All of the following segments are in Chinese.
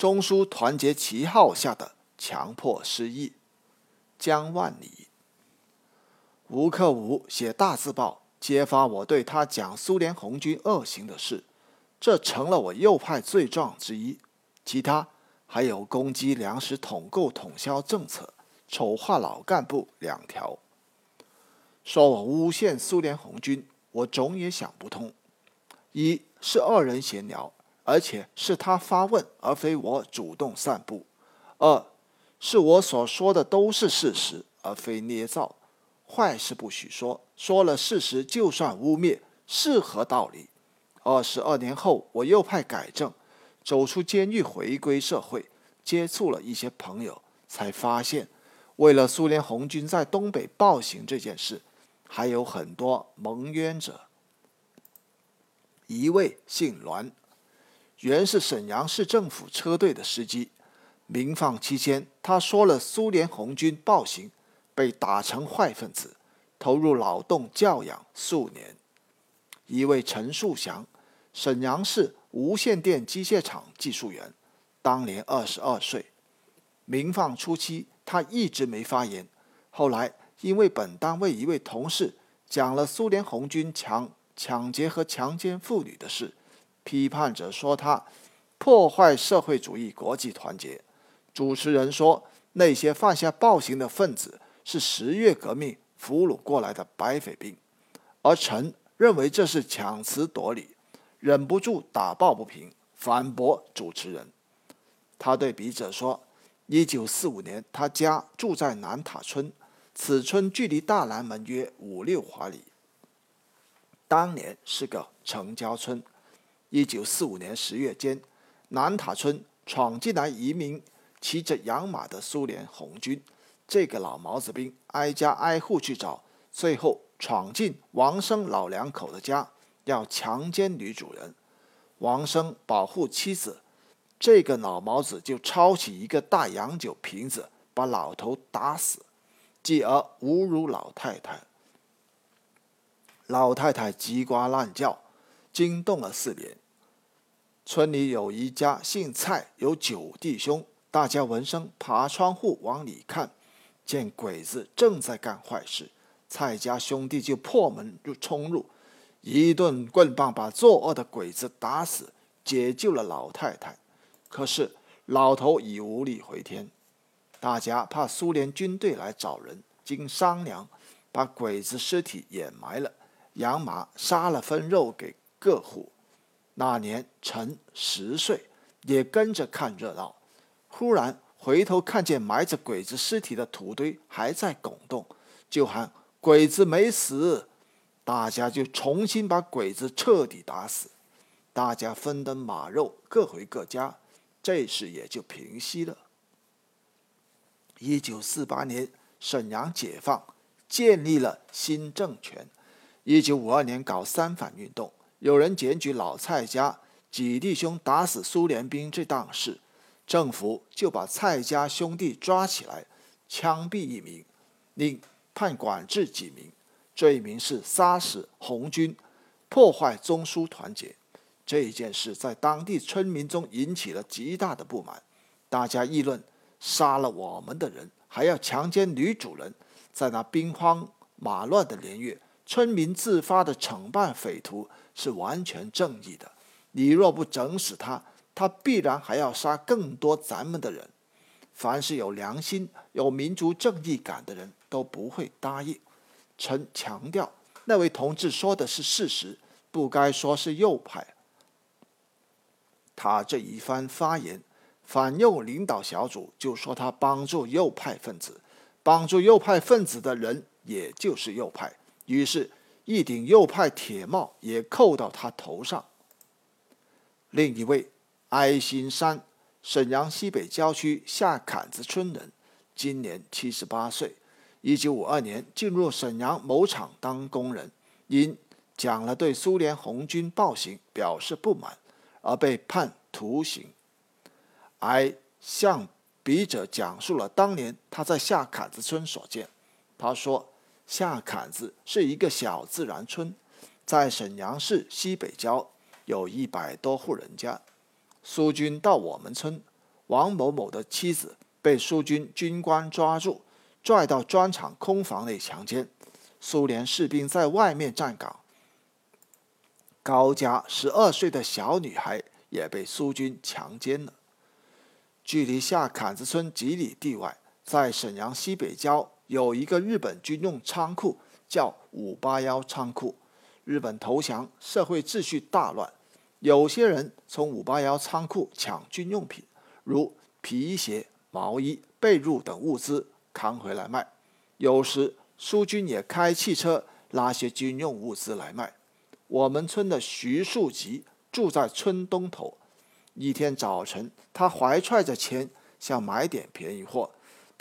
中枢团结旗号下的强迫失忆。江万里。吴克武写大字报，揭发我对他讲苏联红军恶行的事，这成了我右派罪状之一。其他还有攻击粮食统购统销政策、丑化老干部两条。说我诬陷苏联红军，我总也想不通：一是二人闲聊，而且是他发问，而非我主动散布；二是我所说的都是事实，而非捏造。坏事不许说，说了事实就算污蔑，是何道理？二十二年后，我右派改正，走出监狱，回归社会，接触了一些朋友，才发现，为了苏联红军在东北暴行这件事，还有很多蒙冤者。一位姓栾，原是沈阳市政府车队的司机，民放期间，他说了苏联红军暴行。被打成坏分子，投入劳动教养数年。一位陈树祥，沈阳市无线电机械厂技术员，当年二十二岁。民放初期，他一直没发言。后来，因为本单位一位同事讲了苏联红军抢抢劫和强奸妇女的事，批判者说他破坏社会主义国际团结。主持人说那些犯下暴行的分子。是十月革命俘虏过来的白匪兵，而陈认为这是强词夺理，忍不住打抱不平，反驳主持人。他对笔者说：“一九四五年，他家住在南塔村，此村距离大南门约五六华里。当年是个城郊村。一九四五年十月间，南塔村闯进来一名骑着洋马的苏联红军。”这个老毛子兵挨家挨户去找，最后闯进王生老两口的家，要强奸女主人。王生保护妻子，这个老毛子就抄起一个大洋酒瓶子，把老头打死，继而侮辱老太太。老太太叽呱乱叫，惊动了四邻。村里有一家姓蔡，有九弟兄，大家闻声爬窗户往里看。见鬼子正在干坏事，蔡家兄弟就破门就冲入，一顿棍棒把作恶的鬼子打死，解救了老太太。可是老头已无力回天，大家怕苏联军队来找人，经商量，把鬼子尸体掩埋了，养马杀了分肉给各户。那年陈十岁，也跟着看热闹，忽然。回头看见埋着鬼子尸体的土堆还在拱动，就喊“鬼子没死”，大家就重新把鬼子彻底打死，大家分登马肉，各回各家，这事也就平息了。一九四八年，沈阳解放，建立了新政权。一九五二年搞三反运动，有人检举老蔡家几弟兄打死苏联兵这档事。政府就把蔡家兄弟抓起来，枪毙一名，另判管制几名，罪名是杀死红军，破坏中苏团结。这件事在当地村民中引起了极大的不满，大家议论：杀了我们的人，还要强奸女主人，在那兵荒马乱的年月，村民自发的惩办匪徒是完全正义的。你若不整死他，他必然还要杀更多咱们的人，凡是有良心、有民族正义感的人都不会答应。臣强调，那位同志说的是事实，不该说是右派。他这一番发言，反右领导小组就说他帮助右派分子，帮助右派分子的人也就是右派，于是，一顶右派铁帽也扣到他头上。另一位。哀新山，沈阳西北郊区下坎子村人，今年七十八岁。一九五二年进入沈阳某厂当工人，因讲了对苏联红军暴行表示不满，而被判徒刑。哀向笔者讲述了当年他在下坎子村所见。他说：“下坎子是一个小自然村，在沈阳市西北郊，有一百多户人家。”苏军到我们村，王某某的妻子被苏军军官抓住，拽到砖厂空房内强奸。苏联士兵在外面站岗。高家十二岁的小女孩也被苏军强奸了。距离下坎子村几里地外，在沈阳西北郊有一个日本军用仓库，叫五八幺仓库。日本投降，社会秩序大乱。有些人从五八幺仓库抢军用品，如皮鞋、毛衣、被褥等物资，扛回来卖。有时苏军也开汽车拉些军用物资来卖。我们村的徐树吉住在村东头。一天早晨，他怀揣着钱想买点便宜货。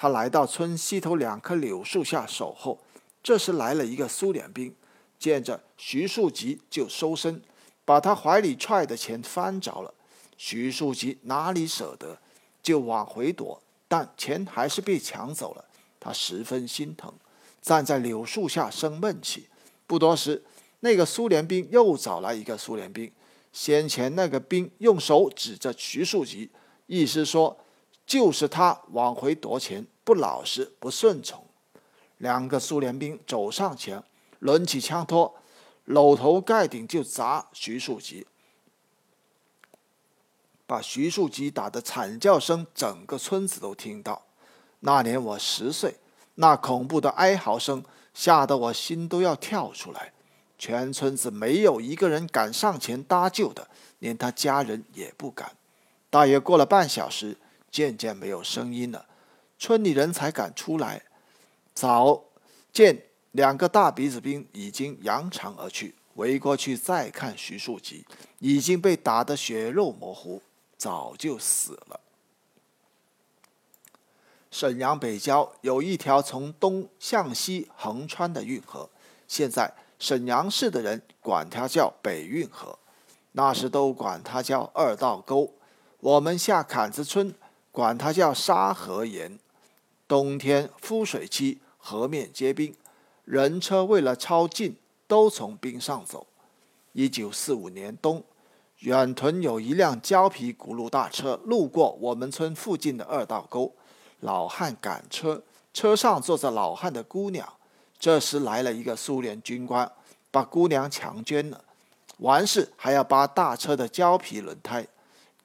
他来到村西头两棵柳树下守候。这时来了一个苏联兵，见着徐树吉就收身。把他怀里揣的钱翻着了，徐树吉哪里舍得，就往回躲，但钱还是被抢走了。他十分心疼，站在柳树下生闷气。不多时，那个苏联兵又找来一个苏联兵。先前那个兵用手指着徐树吉，意思说就是他往回夺钱，不老实，不顺从。两个苏联兵走上前，抡起枪托。搂头盖顶就砸徐树吉，把徐树吉打得惨叫声，整个村子都听到。那年我十岁，那恐怖的哀嚎声吓得我心都要跳出来。全村子没有一个人敢上前搭救的，连他家人也不敢。大约过了半小时，渐渐没有声音了，村里人才敢出来。早见。两个大鼻子兵已经扬长而去，围过去再看徐树吉，已经被打得血肉模糊，早就死了。沈阳北郊有一条从东向西横穿的运河，现在沈阳市的人管它叫北运河，那时都管它叫二道沟。我们下坎子村管它叫沙河沿。冬天枯水期，河面结冰。人车为了抄近，都从冰上走。一九四五年冬，远屯有一辆胶皮轱辘大车路过我们村附近的二道沟，老汉赶车，车上坐着老汉的姑娘。这时来了一个苏联军官，把姑娘强奸了，完事还要扒大车的胶皮轮胎。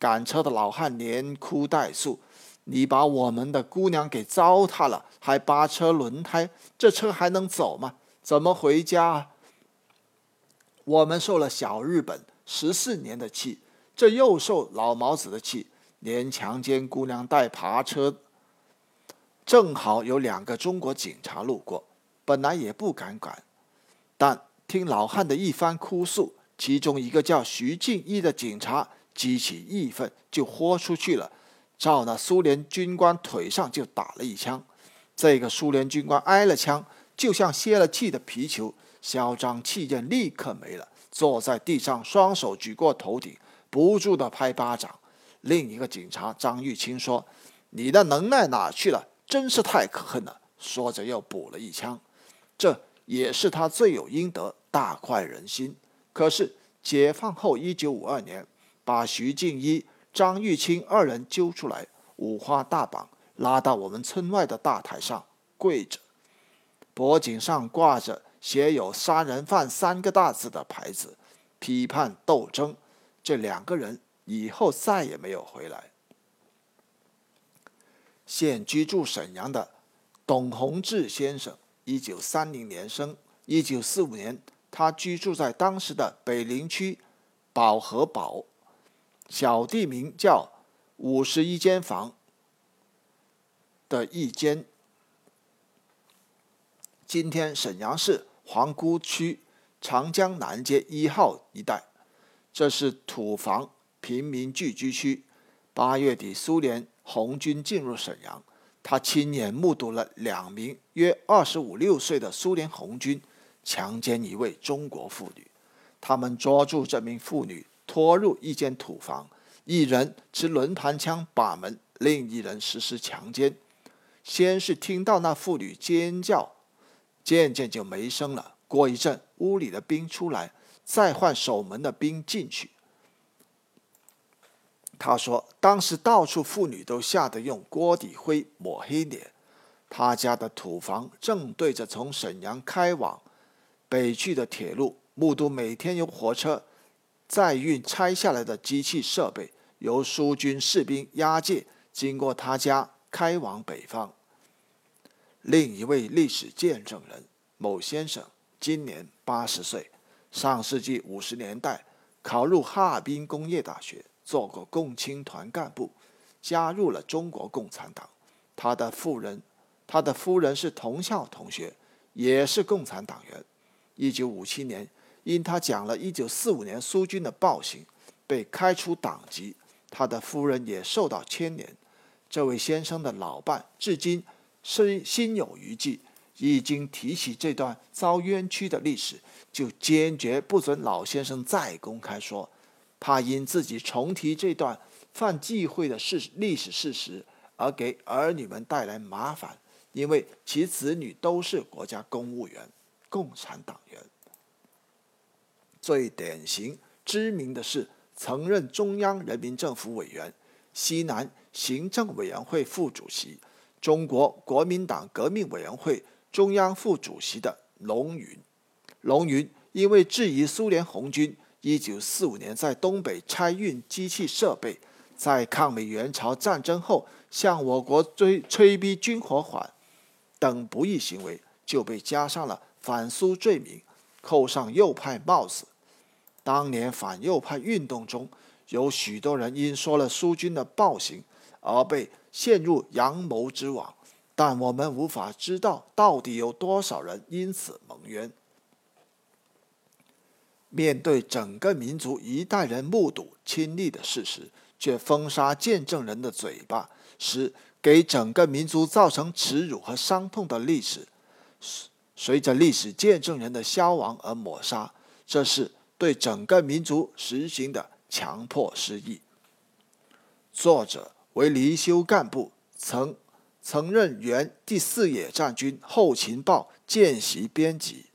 赶车的老汉连哭带诉。你把我们的姑娘给糟蹋了，还扒车轮胎，这车还能走吗？怎么回家？我们受了小日本十四年的气，这又受老毛子的气，连强奸姑娘带扒车。正好有两个中国警察路过，本来也不敢管，但听老汉的一番哭诉，其中一个叫徐敬一的警察激起义愤，就豁出去了。照那苏联军官腿上就打了一枪，这个苏联军官挨了枪，就像泄了气的皮球，嚣张气焰立刻没了，坐在地上，双手举过头顶，不住地拍巴掌。另一个警察张玉清说：“你的能耐哪去了？真是太可恨了！”说着又补了一枪，这也是他罪有应得，大快人心。可是解放后，一九五二年，把徐敬一。张玉清二人揪出来，五花大绑，拉到我们村外的大台上跪着，脖颈上挂着写有“杀人犯”三个大字的牌子，批判斗争。这两个人以后再也没有回来。现居住沈阳的董洪志先生，一九三零年生，一九四五年，他居住在当时的北陵区保和堡。小地名叫五十一间房的一间。今天沈阳市皇姑区长江南街一号一带，这是土房平民聚居区。八月底，苏联红军进入沈阳，他亲眼目睹了两名约二十五六岁的苏联红军强奸一位中国妇女，他们抓住这名妇女。拖入一间土房，一人持轮盘枪把门，另一人实施强奸。先是听到那妇女尖叫，渐渐就没声了。过一阵，屋里的兵出来，再换守门的兵进去。他说，当时到处妇女都吓得用锅底灰抹黑脸。他家的土房正对着从沈阳开往北去的铁路，目睹每天有火车载运拆下来的机器设备，由苏军士兵押解经过他家开往北方。另一位历史见证人某先生今年八十岁，上世纪五十年代考入哈尔滨工业大学。做过共青团干部，加入了中国共产党。他的夫人，他的夫人是同校同学，也是共产党员。一九五七年，因他讲了一九四五年苏军的暴行，被开除党籍。他的夫人也受到牵连。这位先生的老伴至今身心有余悸，一经提起这段遭冤屈的历史，就坚决不准老先生再公开说。怕因自己重提这段犯忌讳的事历史事实而给儿女们带来麻烦，因为其子女都是国家公务员、共产党员。最典型知名的是曾任中央人民政府委员、西南行政委员会副主席、中国国民党革命委员会中央副主席的龙云。龙云因为质疑苏联红军。一九四五年，在东北拆运机器设备，在抗美援朝战争后向我国追催逼军火款等不义行为，就被加上了反苏罪名，扣上右派帽子。当年反右派运动中有许多人因说了苏军的暴行而被陷入阳谋之网，但我们无法知道到底有多少人因此蒙冤。面对整个民族一代人目睹亲历的事实，却封杀见证人的嘴巴，使给整个民族造成耻辱和伤痛的历史，随随着历史见证人的消亡而抹杀，这是对整个民族实行的强迫失忆。作者为离休干部，曾曾任原第四野战军后勤报见习编辑。